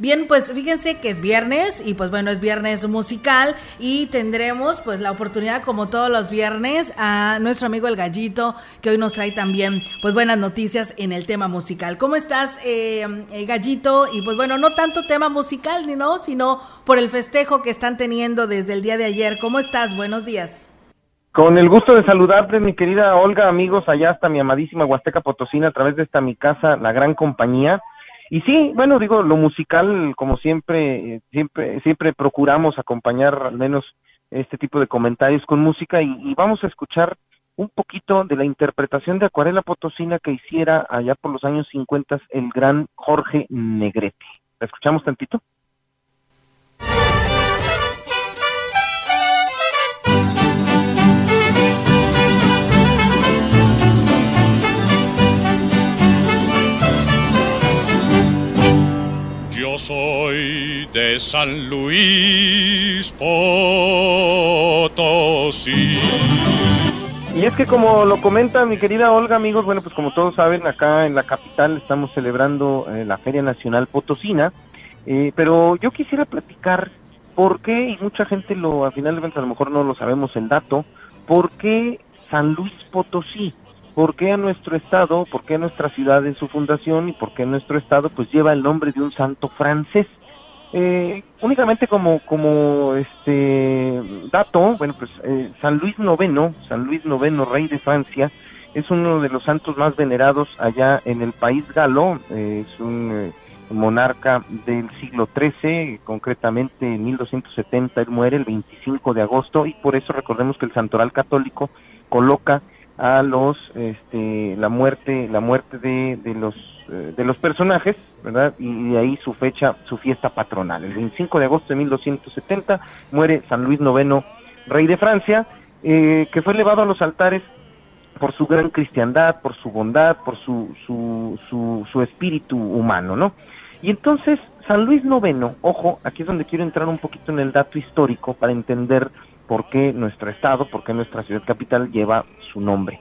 Bien, pues fíjense que es viernes y pues bueno, es viernes musical y tendremos pues la oportunidad como todos los viernes a nuestro amigo el gallito que hoy nos trae también pues buenas noticias en el tema musical. ¿Cómo estás eh, eh, gallito? Y pues bueno, no tanto tema musical ni no, sino por el festejo que están teniendo desde el día de ayer. ¿Cómo estás? Buenos días. Con el gusto de saludarte, mi querida Olga, amigos, allá hasta mi amadísima Huasteca Potosina, a través de esta mi casa, la gran compañía. Y sí, bueno, digo, lo musical, como siempre, siempre, siempre procuramos acompañar al menos este tipo de comentarios con música y, vamos a escuchar un poquito de la interpretación de Acuarela Potosina que hiciera allá por los años 50 el gran Jorge Negrete. ¿La escuchamos tantito? De San Luis Potosí. Y es que como lo comenta mi querida Olga, amigos, bueno, pues como todos saben, acá en la capital estamos celebrando eh, la Feria Nacional Potosina, eh, pero yo quisiera platicar por qué, y mucha gente lo, al final de cuentas a lo mejor no lo sabemos el dato, por qué San Luis Potosí. ¿Por qué a nuestro estado, por qué a nuestra ciudad en su fundación y por qué nuestro estado pues lleva el nombre de un santo francés? Eh, únicamente como como este dato, bueno pues eh, San Luis IX, San Luis IX, rey de Francia, es uno de los santos más venerados allá en el país galo, eh, es un monarca del siglo XIII, concretamente en 1270 él muere el 25 de agosto y por eso recordemos que el santoral católico coloca a los este la muerte la muerte de, de los eh, de los personajes verdad y de ahí su fecha su fiesta patronal. El 25 de agosto de 1270 muere San Luis IX rey de Francia eh, que fue elevado a los altares por su gran cristiandad por su bondad por su su, su, su espíritu humano no y entonces San Luis IX ojo aquí es donde quiero entrar un poquito en el dato histórico para entender por qué nuestro estado, por qué nuestra ciudad capital lleva su nombre.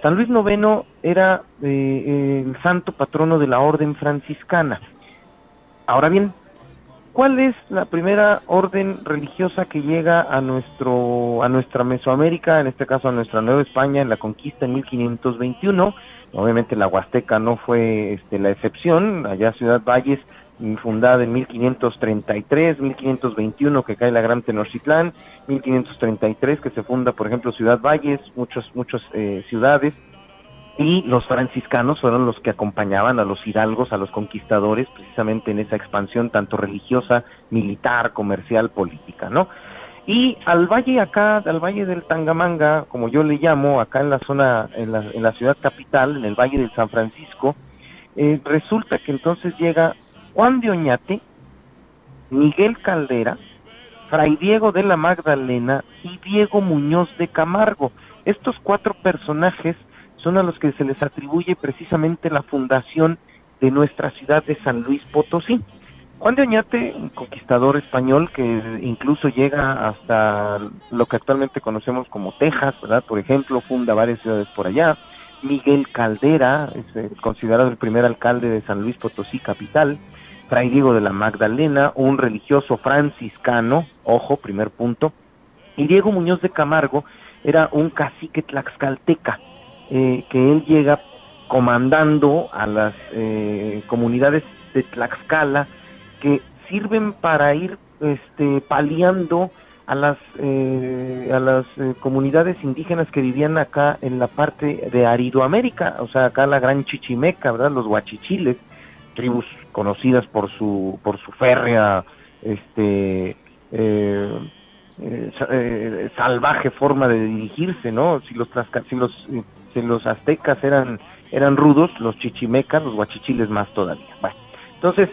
San Luis IX era eh, el santo patrono de la orden franciscana. Ahora bien, ¿cuál es la primera orden religiosa que llega a nuestro a nuestra Mesoamérica, en este caso a nuestra Nueva España en la conquista en 1521? Obviamente la Huasteca no fue este, la excepción, allá Ciudad Valles fundada en 1533, 1521 que cae la Gran Tenochtitlán, 1533 que se funda, por ejemplo, Ciudad Valles, muchos, muchas eh, ciudades, y los franciscanos fueron los que acompañaban a los hidalgos, a los conquistadores, precisamente en esa expansión tanto religiosa, militar, comercial, política, ¿no? Y al valle acá, al valle del Tangamanga, como yo le llamo, acá en la zona, en la, en la ciudad capital, en el valle del San Francisco, eh, resulta que entonces llega Juan de Oñate, Miguel Caldera, Fray Diego de la Magdalena y Diego Muñoz de Camargo. Estos cuatro personajes son a los que se les atribuye precisamente la fundación de nuestra ciudad de San Luis Potosí. Juan de Oñate, un conquistador español que incluso llega hasta lo que actualmente conocemos como Texas, ¿verdad? Por ejemplo, funda varias ciudades por allá. Miguel Caldera, es considerado el primer alcalde de San Luis Potosí capital. Fray Diego de la Magdalena, un religioso franciscano, ojo, primer punto, y Diego Muñoz de Camargo era un cacique tlaxcalteca, eh, que él llega comandando a las eh, comunidades de Tlaxcala que sirven para ir este, paliando a las eh, a las comunidades indígenas que vivían acá en la parte de Aridoamérica, o sea, acá la Gran Chichimeca, ¿verdad? Los huachichiles, tribus conocidas por su por su férrea este eh, eh, eh, salvaje forma de dirigirse no si los si los si los aztecas eran eran rudos los chichimecas los guachichiles más todavía. Bueno, entonces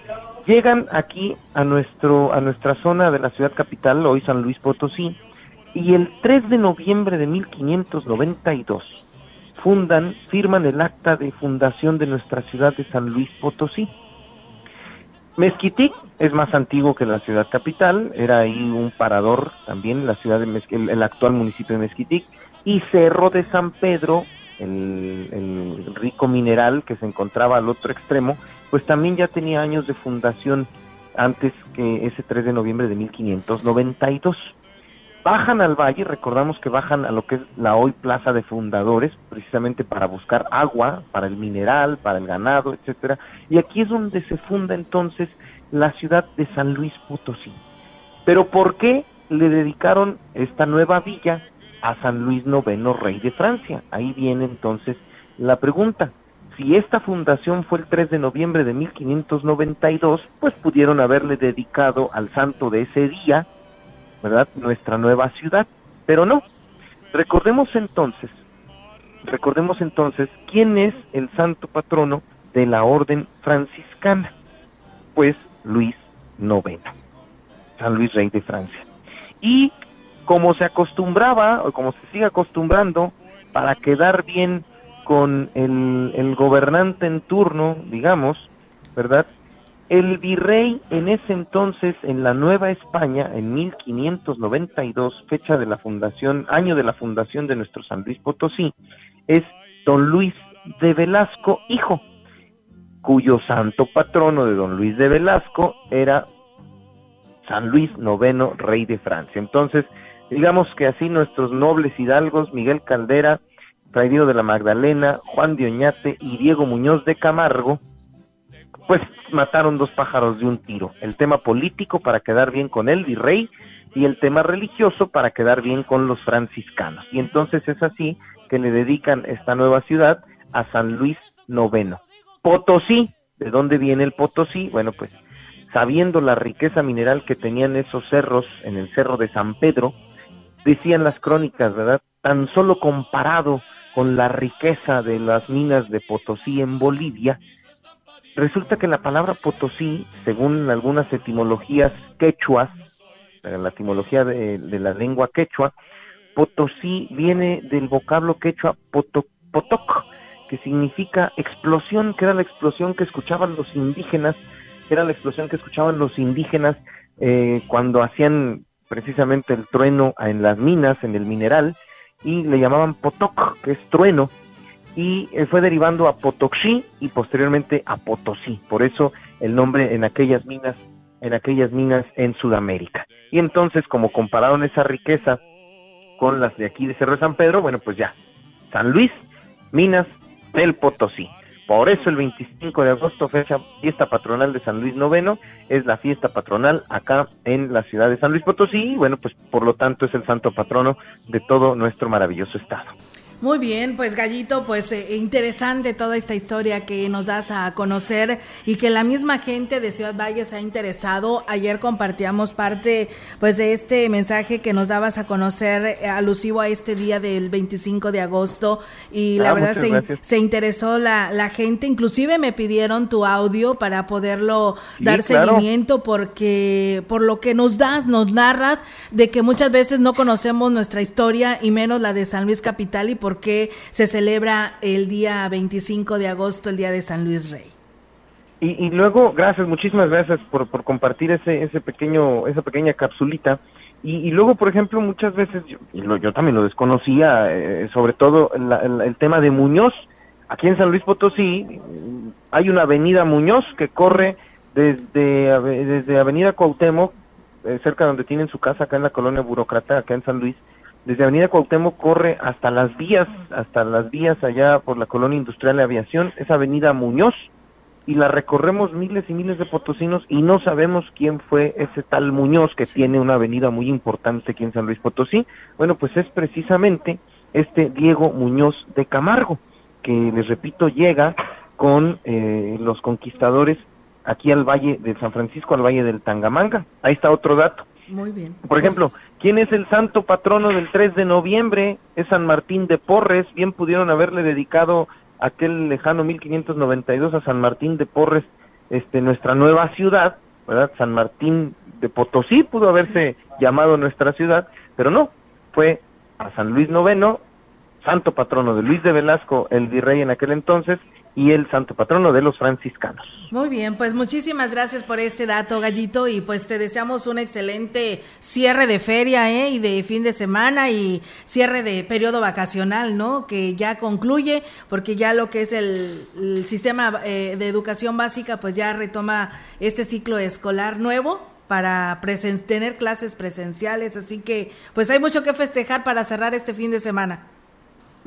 llegan aquí a nuestro a nuestra zona de la ciudad capital hoy San Luis Potosí y el 3 de noviembre de 1592 fundan firman el acta de fundación de nuestra ciudad de San Luis Potosí Mezquitic es más antiguo que la ciudad capital, era ahí un parador también, la ciudad de el, actual municipio de Mezquitic, y Cerro de San Pedro, el, rico mineral que se encontraba al otro extremo, pues también ya tenía años de fundación antes que ese 3 de noviembre de 1592. Bajan al valle, recordamos que bajan a lo que es la hoy Plaza de Fundadores, precisamente para buscar agua, para el mineral, para el ganado, etcétera, y aquí es donde se funda entonces la ciudad de San Luis Potosí. Pero ¿por qué le dedicaron esta nueva villa a San Luis IX, rey de Francia? Ahí viene entonces la pregunta. Si esta fundación fue el 3 de noviembre de 1592, pues pudieron haberle dedicado al santo de ese día, ¿verdad? Nuestra nueva ciudad, pero no. Recordemos entonces, recordemos entonces quién es el santo patrono de la orden franciscana. Pues Luis IX, San Luis Rey de Francia. Y como se acostumbraba, o como se sigue acostumbrando, para quedar bien con el, el gobernante en turno, digamos, ¿verdad? El virrey en ese entonces, en la Nueva España, en 1592, fecha de la fundación, año de la fundación de nuestro San Luis Potosí, es don Luis de Velasco, hijo, cuyo santo patrono de don Luis de Velasco era San Luis IX, rey de Francia. Entonces, digamos que así nuestros nobles hidalgos, Miguel Caldera, Fray de la Magdalena, Juan de Oñate y Diego Muñoz de Camargo, pues mataron dos pájaros de un tiro. El tema político para quedar bien con el virrey y el tema religioso para quedar bien con los franciscanos. Y entonces es así que le dedican esta nueva ciudad a San Luis IX. Potosí, ¿de dónde viene el Potosí? Bueno, pues sabiendo la riqueza mineral que tenían esos cerros en el cerro de San Pedro, decían las crónicas, ¿verdad? Tan solo comparado con la riqueza de las minas de Potosí en Bolivia, resulta que la palabra Potosí, según algunas etimologías quechuas, la etimología de, la lengua quechua, Potosí viene del vocablo quechua potoc, que significa explosión, que era la explosión que escuchaban los indígenas, era la explosión que escuchaban los indígenas eh, cuando hacían precisamente el trueno en las minas, en el mineral, y le llamaban Potoc, que es trueno, y eh, fue derivando a Potoxí y posteriormente a Potosí, por eso el nombre en aquellas minas, en aquellas minas en Sudamérica. Y entonces, como compararon esa riqueza con las de aquí de Cerro de San Pedro, bueno, pues ya, San Luis, Minas del Potosí. Por eso el 25 de agosto, fecha fiesta patronal de San Luis Noveno, es la fiesta patronal acá en la ciudad de San Luis Potosí y bueno, pues por lo tanto es el santo patrono de todo nuestro maravilloso estado. Muy bien, pues Gallito, pues eh, interesante toda esta historia que nos das a conocer y que la misma gente de Ciudad Valle se ha interesado. Ayer compartíamos parte pues de este mensaje que nos dabas a conocer eh, alusivo a este día del 25 de agosto y la ah, verdad se, se, interesó la, la, gente, inclusive me pidieron tu audio para poderlo dar seguimiento porque por lo que nos das, nos narras de que muchas veces no conocemos nuestra historia y menos la de San Luis Capital y por por qué se celebra el día 25 de agosto, el Día de San Luis Rey. Y, luego, gracias, muchísimas gracias por, por compartir ese, ese pequeño, esa pequeña capsulita. Y, luego, por ejemplo, muchas veces, yo, y yo también lo desconocía, eh, sobre todo el tema de Muñoz. Aquí en San Luis Potosí hay una avenida Muñoz que corre desde, desde Avenida Cuauhtémoc, eh, cerca donde tienen su casa acá en la colonia Burócrata, acá en San Luis, desde Avenida Cuauhtémoc corre hasta las vías, hasta las vías allá por la colonia industrial de aviación, es Avenida Muñoz, y la recorremos miles y miles de potosinos y no sabemos quién fue ese tal Muñoz que tiene una avenida muy importante aquí en San Luis Potosí. Bueno, pues es precisamente este Diego Muñoz de Camargo, que les repito llega con eh, los conquistadores aquí al valle de San Francisco, al valle del Tangamanga. Ahí está otro dato. Muy bien. Por ejemplo, pues, ¿quién es el santo patrono del 3 de noviembre? Es San Martín de Porres. Bien pudieron haberle dedicado aquel lejano 1592 a San Martín de Porres, este, nuestra nueva ciudad, ¿verdad? San Martín de Potosí pudo haberse llamado nuestra ciudad, pero no, fue a San Luis IX, santo patrono de Luis de Velasco, el virrey en aquel entonces, y el santo patrono de los franciscanos. Muy bien, pues muchísimas gracias por este dato, Gallito, y pues te deseamos un excelente cierre de feria ¿eh? y de fin de semana y cierre de periodo vacacional, ¿no? Que ya concluye, porque ya lo que es el, sistema eh, de educación básica, pues ya retoma este ciclo escolar nuevo para tener clases presenciales, así que pues hay mucho que festejar para cerrar este fin de semana.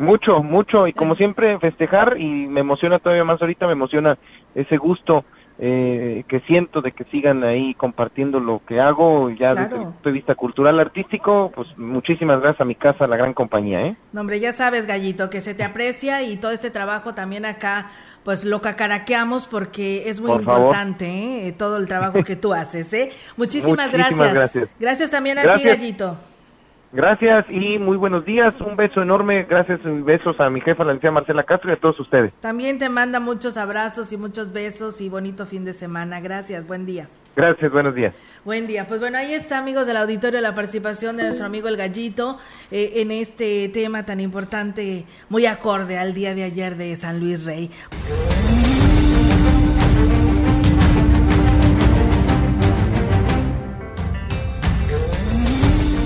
Mucho, mucho, y como siempre festejar, y me emociona todavía más ahorita, me emociona ese gusto eh, que siento de que sigan ahí compartiendo lo que hago, ya desde el punto de vista cultural, artístico, pues muchísimas gracias a mi casa, a la gran compañía, ¿eh? No, hombre, ya sabes, Gallito, que se te aprecia y todo este trabajo también acá, pues lo cacaraqueamos porque es muy importante, ¿eh? Todo el trabajo que tú haces, ¿eh? Muchísimas, gracias. gracias. Gracias también a ti, Gallito. Gracias y muy buenos días. Un beso enorme. Gracias y besos a mi jefa, la licenciada Marcela Castro y a todos ustedes. También te manda muchos abrazos y muchos besos y bonito fin de semana. Gracias. Buen día. Gracias, buenos días. Buen día. Pues bueno, ahí está, amigos del auditorio, la participación de nuestro amigo el Gallito eh, en este tema tan importante, muy acorde al día de ayer de San Luis Rey.